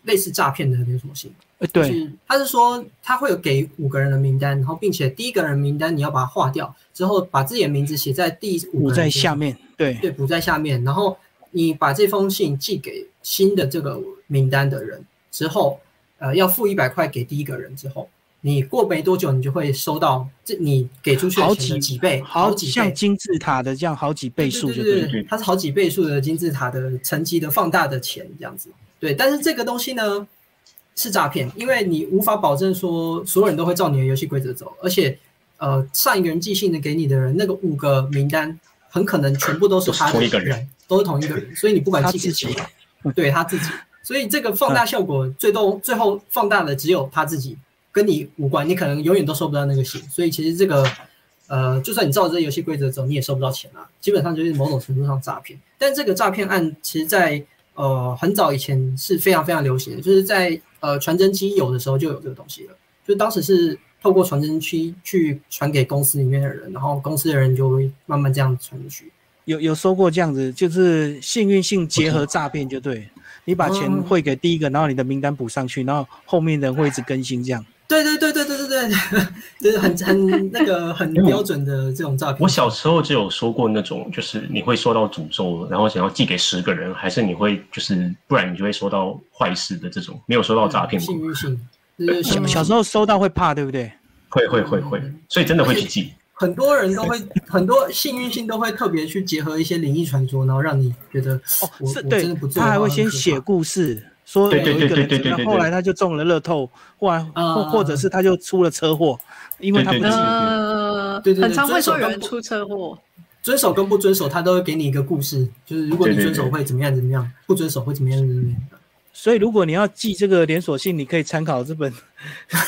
类似诈骗的连锁性，呃，对，他是说他会有给五个人的名单，然后并且第一个人名单你要把它划掉，之后把自己的名字写在第五在下面，对对，补在下面，然后你把这封信寄给新的这个名单的人之后，呃，要付一百块给第一个人之后，你过没多久你就会收到这你给出去的钱的几倍，好几像金字塔的这样好几倍数，对对对，它是好几倍数的金字塔的层级的放大的钱这样子。对，但是这个东西呢是诈骗，因为你无法保证说所有人都会照你的游戏规则走，而且呃上一个人寄信的给你的人，那个五个名单很可能全部都是他的人，都是同一个人，所以你不管寄给谁，对他自己，[laughs] 所以这个放大效果最多最后放大的只有他自己，跟你无关，你可能永远都收不到那个信，所以其实这个呃就算你照这游戏规则走，你也收不到钱啊，基本上就是某种程度上诈骗，但这个诈骗案其实在。呃，很早以前是非常非常流行的，就是在呃传真机有的时候就有这个东西了。就当时是透过传真机去传给公司里面的人，然后公司的人就会慢慢这样传出去。有有收过这样子，就是幸运性结合诈骗，就对，你把钱哦汇给第一个，然后你的名单补上去，然后后面的人会一直更新这样。对对对对对对对，就是很很那个很标准的这种诈骗。我小时候就有说过那种，就是你会收到诅咒，然后想要寄给十个人，还是你会就是不然你就会收到坏事的这种，没有收到诈骗过幸，运性，小小时候收到会怕，对不对？会会会会，所以真的会去寄。很多人都会很多幸运性都会特别去结合一些灵异传说，然后让你觉得哦我，是对我真的不，做他还会先写故事，说对对有一个人怎么样后来他就中了乐透，后来啊。或或者是他就出了车祸，因为他不对对对是呃，对对对很常会说有人出车祸，遵守跟不遵守，他都会给你一个故事，就是如果你遵守会怎么样怎么样，不遵守会怎么样怎么样。所以如果你要寄这个连锁性，你可以参考这本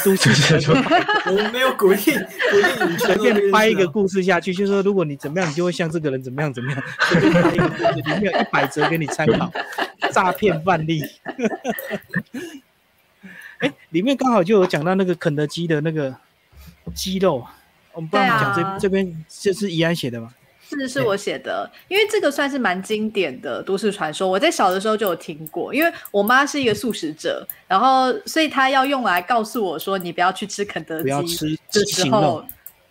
都市传说，我们没有鼓励鼓励你随便掰一个故事下去，就是说如果你怎么样，你就会像这个人怎么样怎么样，里面有一百则给你参考，[laughs] 诈骗范例。[laughs] 哎，里面刚好就有讲到那个肯德基的那个鸡肉，我们帮你讲这、啊这边这是怡安写的吗？是是我写的，因为这个算是蛮经典的都市传说，我在小的时候就有听过。因为我妈是一个素食者，然后所以她要用来告诉我说，你不要去吃肯德不要基吃的时候。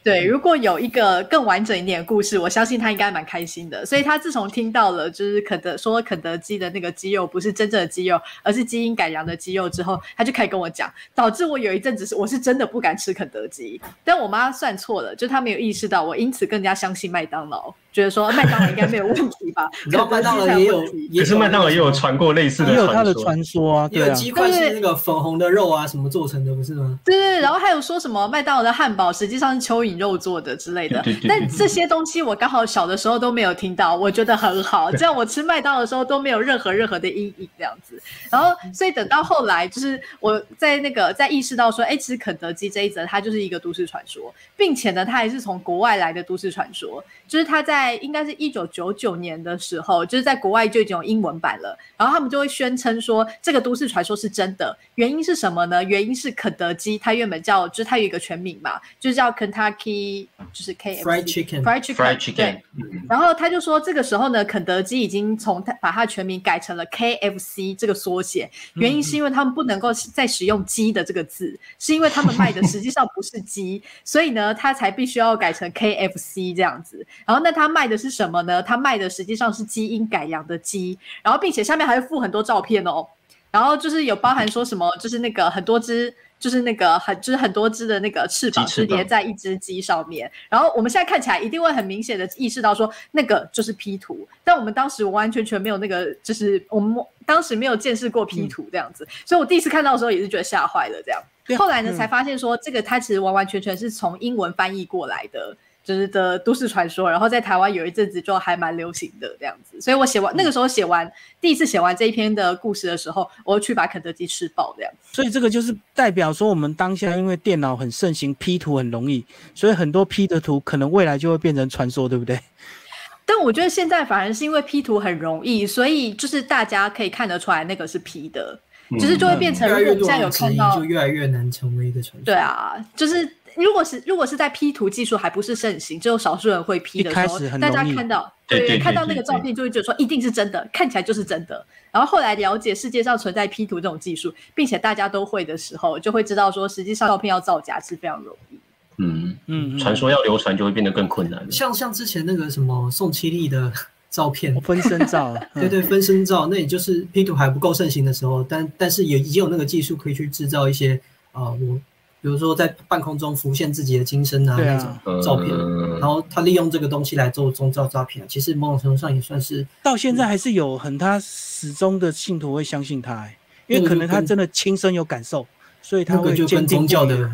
对，如果有一个更完整一点的故事，我相信他应该蛮开心的。所以他自从听到了就是肯德说肯德基的那个鸡肉不是真正的鸡肉，而是基因改良的鸡肉之后，他就开始跟我讲，导致我有一阵子是我是真的不敢吃肯德基。但我妈算错了，就她没有意识到，我因此更加相信麦当劳，觉得说麦当劳应该没有问题吧？[laughs] 你知道麦当劳也有也可是麦当劳也有传过类似的也有他的说，传说啊，对啊，也有鸡块是那个粉红的肉啊什么做成的，不是吗？对对，对然后还有说什么麦当劳的汉堡实际上是蚯蚓肉做的之类的对对，对但这些东西我刚好小的时候都没有听到，我觉得很好，这样我吃麦当劳的时候都没有任何任何的阴影这样子。然后，所以等到后来，就是我在那个在意识到说，哎，其实肯德基这一则它就是一个都市传说，并且呢，它还是从国外来的都市传说，就是它在应该是一九九九年的时候，就是在国外就已经有英文版了，然后他们就会宣称说这个都市传说是真的，原因是什么呢？原因是肯德基它原本叫就是它有一个全名嘛，就是叫 Kentucky，就是 KFC Fried chicken Fried Chicken fried 对然后他就说，这个时候呢，肯德基已经从它把它的全名改成了 KFC 这个缩写，原因是因为他们不能够再使用“鸡”的这个字，是因为他们卖的实际上不是鸡，[laughs] 所以呢，他才必须要改成 KFC 这样子。然后那他卖的是什么呢？他卖的实际上是基因改良的鸡，然后并且下面还会附很多照片哦。然后就是有包含说什么，就是那个很多只，就是那个很就是很多只的那个翅膀是叠在一只鸡上面。然后我们现在看起来一定会很明显的意识到说那个就是 P 图，但我们当时完完全全没有那个，就是我们当时没有见识过 P 图这样子，所以我第一次看到的时候也是觉得吓坏了这样。后来呢，嗯才发现说这个它其实完完全全是从英文翻译过来的。就是的都市传说，然后在台湾有一阵子就还蛮流行的这样子，所以我写完那个时候写完第一次写完这一篇的故事的时候，我就去把肯德基吃爆这样。所以这个就是代表说，我们当下因为电脑很盛行，P 图很容易，所以很多 P 的图可能未来就会变成传说，对不对？[laughs] 但我觉得现在反而是因为 P 图很容易，所以就是大家可以看得出来那个是 P 的，嗯就是就会变成如果我们现在有看到就，越来越难成为一个传说。对，啊，就是如果是如果是在 P 图技术还不是盛行，只有少数人会 P 的时候，大家看到对对对看到那个照片就会觉得说一定是真的，看起来就是真的。然后后来了解世界上存在 P 图这种技术，并且大家都会的时候，就会知道说实际上照片要造假是非常容易。嗯嗯，传说要流传就会变得更困难。像像之前那个什么宋七力的照片，分身照，[laughs] 嗯对对，分身照，那也就是 P 图还不够盛行的时候，但但是也已经有那个技术可以去制造一些啊、呃我比如说在半空中浮现自己的金身啊那种照片，嗯。然后他利用这个东西来做宗教诈骗，其实某种程度上也算是到现在还是有很他始终的信徒会相信他、欸，因为可能他真的亲身有感受，所以他那个会就跟宗教的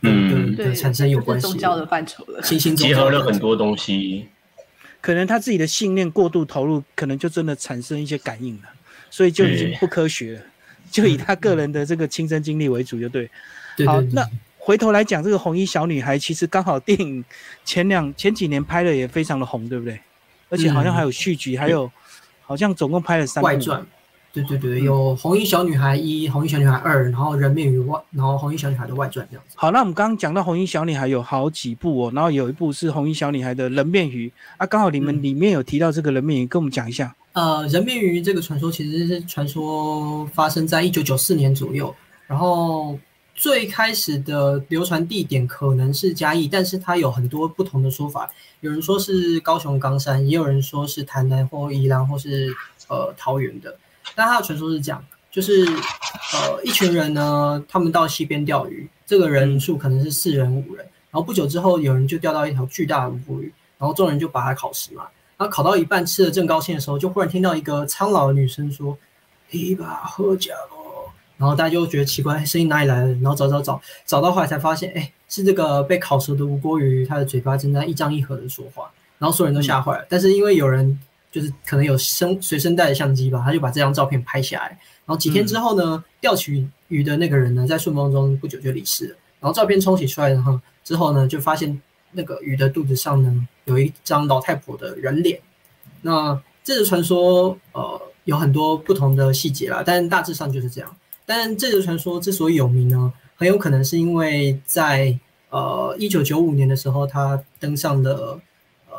嗯。的的产生有关系，宗教的范畴了。新兴结合了很多东西，可能他自己的信念过度投入，可能就真的产生一些感应了，所以就已经不科学了，就以他个人的这个亲身经历为主，就对。好，对对对那回头来讲，这个红衣小女孩，其实刚好电影前两前几年拍的也非常的红，对不对？而且好像还有续集，还有好像总共拍了三部外传，对对对，有《红衣小女孩一》《红衣小女孩二》，然后《人面鱼外》，然后《红衣小女孩》的外传这样子。好，那我们刚刚讲到《红衣小女孩》有好几部哦，然后有一部是《红衣小女孩》的人面鱼啊，刚好你们里面有提到这个人面鱼，跟我们讲一下。呃，人面鱼这个传说其实是传说发生在一九九四年左右，然后最开始的流传地点可能是嘉义，但是它有很多不同的说法，有人说是高雄冈山，也有人说是台南或宜兰或是呃桃园的。但他的传说是这样，就是呃一群人呢，他们到溪边钓鱼，这个人数可能是四人五人，然后不久之后有人就钓到一条巨大的乌鱼，然后众人就把它烤食嘛，然后烤到一半吃的正高兴的时候，就忽然听到一个苍老的女生说：“一把喝假咯。”然后大家就觉得奇怪，声音哪里来的？然后找找找，找到后来才发现，哎，是这个被烤熟的吴锅鱼，它的嘴巴正在一张一合的说话，然后所有人都吓坏了，但是因为有人。就是可能有身随身带的相机吧，他就把这张照片拍下来。然后几天之后呢，钓取鱼的那个人呢，在顺风中不久就离世了。然后照片冲洗出来然后之后呢，就发现那个鱼的肚子上呢，有一张老太婆的人脸。那这个传说呃有很多不同的细节啦，但大致上就是这样。但这个传说之所以有名呢，很有可能是因为在呃一九九五年的时候，他登上了呃。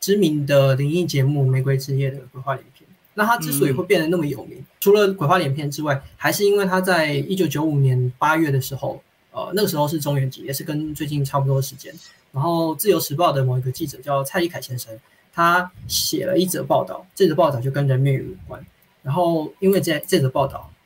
知名的灵异节目《玫瑰之夜》的鬼话连篇，那他之所以会变得那么有名，除了鬼话连篇之外，还是因为他在一九九五年八月的时候，呃，那个时候是中元节，也是跟最近差不多的时间。然后《自由时报》的某一个记者叫蔡立凯先生，他写了一则报道，这则报道就跟人面鱼有关。然后因为这这则报道，《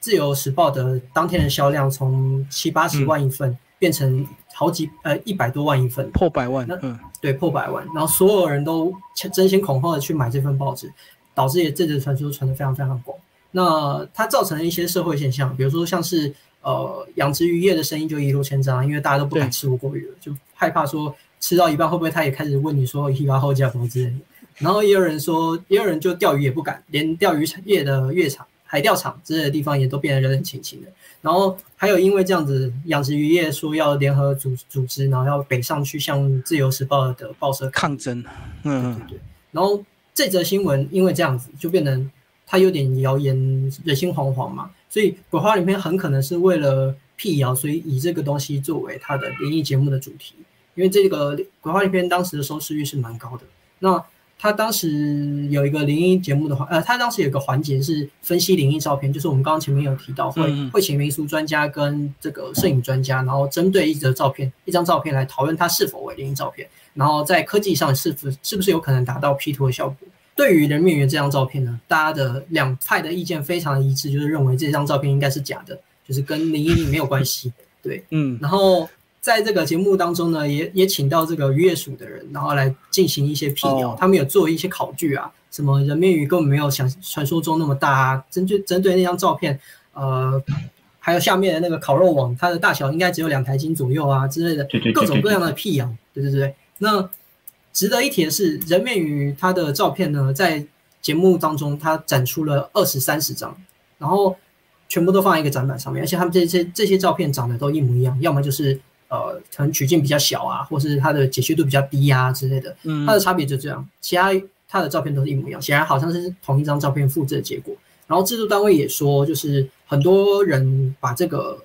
自由时报》的当天的销量从七八十万一份变成好几呃一百多万一份，破百万。嗯。对，破百万，然后所有人都争先恐后的去买这份报纸，导致也这则传说传得非常非常广。那它造成了一些社会现象，比如说像是呃养殖渔业的生意就一落千丈，因为大家都不敢吃无锅鱼了，就害怕说吃到一半会不会他也开始问你说一八后价什么之类的。然后也有人说，也有人就钓鱼也不敢，连钓鱼业的渔场、海钓场之类的地方也都变得冷冷清清的。然后还有因为这样子，养殖渔业说要联合组组织，然后要北上去向《自由时报》的报社抗争。嗯，对对。然后这则新闻因为这样子，就变成它有点谣言，人心惶惶嘛。所以鬼话里面很可能是为了辟谣，所以以这个东西作为它的灵异节目的主题。因为这个鬼话里面当时的收视率是蛮高的。那他当时有一个灵异节目的话，呃，他当时有个环节是分析灵异照片，就是我们刚刚前面有提到，会会请民俗专家跟这个摄影专家，然后针对一则照片、一张照片来讨论它是否为灵异照片，然后在科技上是否是不是有可能达到 P 图的效果。对于人面鱼这张照片呢，大家的两派的意见非常的一致，就是认为这张照片应该是假的，就是跟灵异没有关系。对，嗯，然后。在这个节目当中呢，也也请到这个渔业署的人，然后来进行一些辟谣。他们有做一些考据啊，什么人面鱼根本没有想传说中那么大啊。针对针对那张照片，呃，还有下面的那个烤肉网，它的大小应该只有两台斤左右啊之类的，各种各样的辟谣。对对对。那值得一提的是，人面鱼它的照片呢，在节目当中它展出了二十三十张，然后全部都放在一个展板上面，而且他们这些这些照片长得都一模一样，要么就是。呃，可能取径比较小啊，或是它的解析度比较低啊之类的，它的差别就这样。其他它的照片都是一模一样，显然好像是同一张照片复制的结果。然后制作单位也说，就是很多人把这个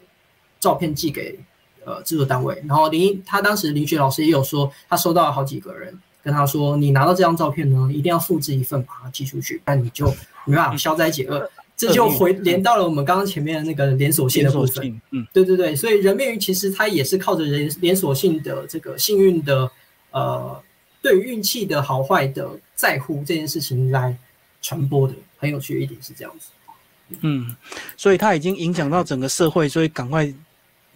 照片寄给呃制作单位，然后林他当时林雪老师也有说，他收到了好几个人跟他说，你拿到这张照片呢，一定要复制一份把它寄出去，那你就没办法消灾解厄。这就回连到了我们刚刚前面的那个连锁性的部分，嗯，对对对，所以人面鱼其实它也是靠着人连锁性的这个幸运的，呃，对运气的好坏的在乎这件事情来传播的。很有趣的一点是这样子，嗯，所以它已经影响到整个社会，所以赶快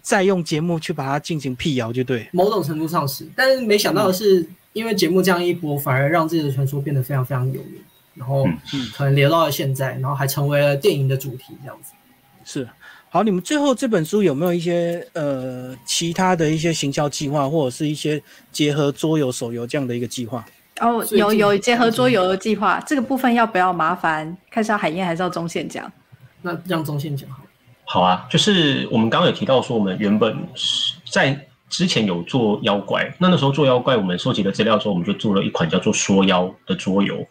再用节目去把它进行辟谣，就对。某种程度上是，但是没想到的是，因为节目这样一播，反而让自己的传说变得非常非常有名。然后可能留到了现在，然后还成为了电影的主题，这样子。是，好，你们最后这本书有没有一些呃其他的一些行销计划，或者是一些结合桌游、手游这样的一个计划？哦，有有结合桌游的计划，这个部分要不要麻烦？看是要海燕还是要中线讲？那让中线讲好。好啊，就是我们刚刚有提到说，我们原本是在。之前有做妖怪，那那时候做妖怪，我们收集了资料之后，我们就做了一款叫做说妖的桌游。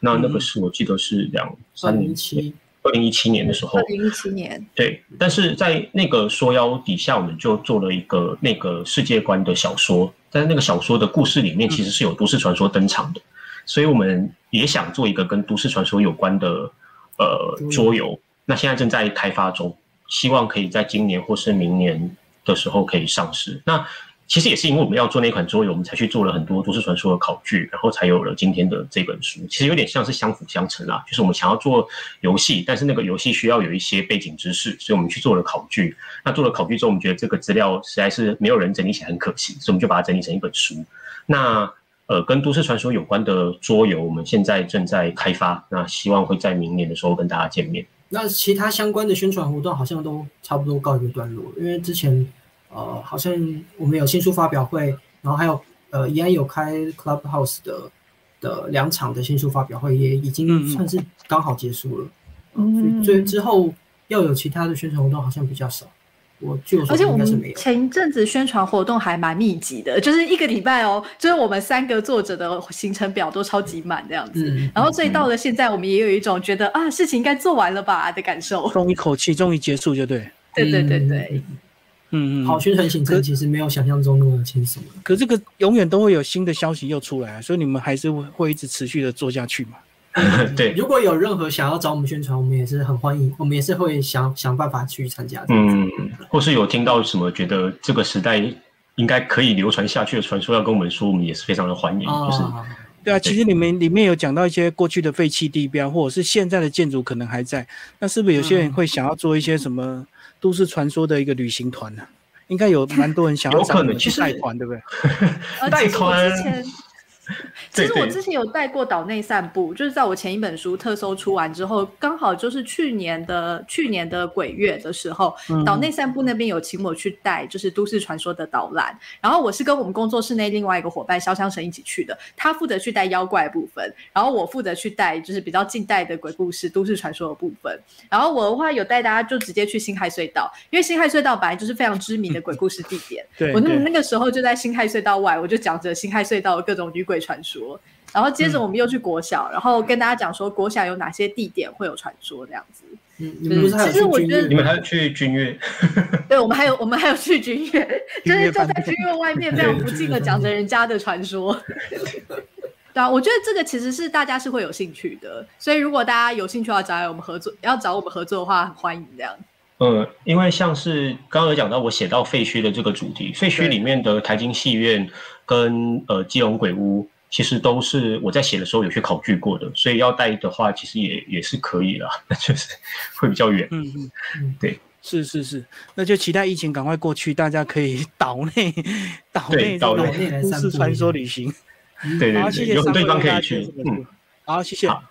那那个是我记得是两三年前，二零一七。年的时候。二，零一七年，对，但是在那个说妖底下，我们就做了一个那个世界观的小说，在那个小说的故事里面，其实是有都市传说登场的，所以我们也想做一个跟都市传说有关的呃桌游，那现在正在开发中，希望可以在今年或是明年的时候可以上市。那其实也是因为我们要做那款桌游，我们才去做了很多都市传说的考据，然后才有了今天的这本书。其实有点像是相辅相成啦，就是我们想要做游戏，但是那个游戏需要有一些背景知识，所以我们去做了考据。那做了考据之后，我们觉得这个资料实在是没有人整理起来，很可惜，所以我们就把它整理成一本书。那呃，跟都市传说有关的桌游，我们现在正在开发，那希望会在明年的时候跟大家见面。那其他相关的宣传活动好像都差不多告一个段落，因为之前呃好像我们有新书发表会，然后还有呃宜安有开 Clubhouse 的的两场的新书发表会，也已嗯经嗯算是刚好结束了。嗯所以之后要有其他的宣传活动好像比较少，我据我而且我们。前一阵子宣传活动还蛮密集的，就是一个礼拜哦，就是我们三个作者的行程表都超级满这样子。嗯，然后所以到了现在，我们也有一种觉得啊，事情应该做完了吧的感受。松一口气，终于结束，就对。对对对嗯对，，嗯嗯，好，宣传行程其实没有想象中那么轻松。可这个永远都会有新的消息又出来啊，所以你们还是会会一直持续的做下去嘛。[laughs] 对，如果有任何想要找我们宣传，我们也是很欢迎，我们也是会想想办法去参加。嗯，或是有听到什么觉得这个时代应该可以流传下去的传说，要跟我们说，我们也是非常的欢迎。就是啊，对啊，其实你们里面有讲到一些过去的废弃地标，或者是现在的建筑可能还在，那是不是有些人会想要做一些什么都市传说的一个旅行团呢、应该有蛮多人想要找你们去带团，对不对？呃，带团 [laughs] 其实我之前有带过岛内散步，就是在我前一本书特搜出完之后，刚好就是去年的去年的鬼月的时候，嗯。岛内散步那边有请我去带就是都市传说的导览，然后我是跟我们工作室内另外一个伙伴潇湘神一起去的，他负责去带妖怪部分，然后我负责去带就是比较近代的鬼故事、都市传说的部分，然后我的话有带大家就直接去辛亥隧道，因为辛亥隧道本来就是非常知名的鬼故事地点。[laughs] 对对我那那个时候就在辛亥隧道外，我就讲着辛亥隧道的各种女鬼传说，然后接着我们又去国小，然后跟大家讲说国小有哪些地点会有传说这样子。嗯，其实我觉得你们还要去君悦，对，我们还有我们还有去军乐，就是就在饭店军乐外面非常不敬的讲着人家的传说。[laughs] 对啊，我觉得这个其实是大家是会有兴趣的，所以如果大家有兴趣要找我们合作，要找我们合作的话，很欢迎这样。嗯，因为像是刚刚有讲到我写到废墟的这个主题，废墟里面的台金戏院跟呃基隆鬼屋，其实都是我在写的时候有去考据过的，所以要带的话，其实也也是可以啦，那 [laughs] 就是会比较远。嗯嗯嗯对，是是是，那就期待疫情赶快过去，大家可以 [laughs] 岛内岛内这岛内来都市传说旅行。对对对，有很多地方可以去嗯，好，谢谢。好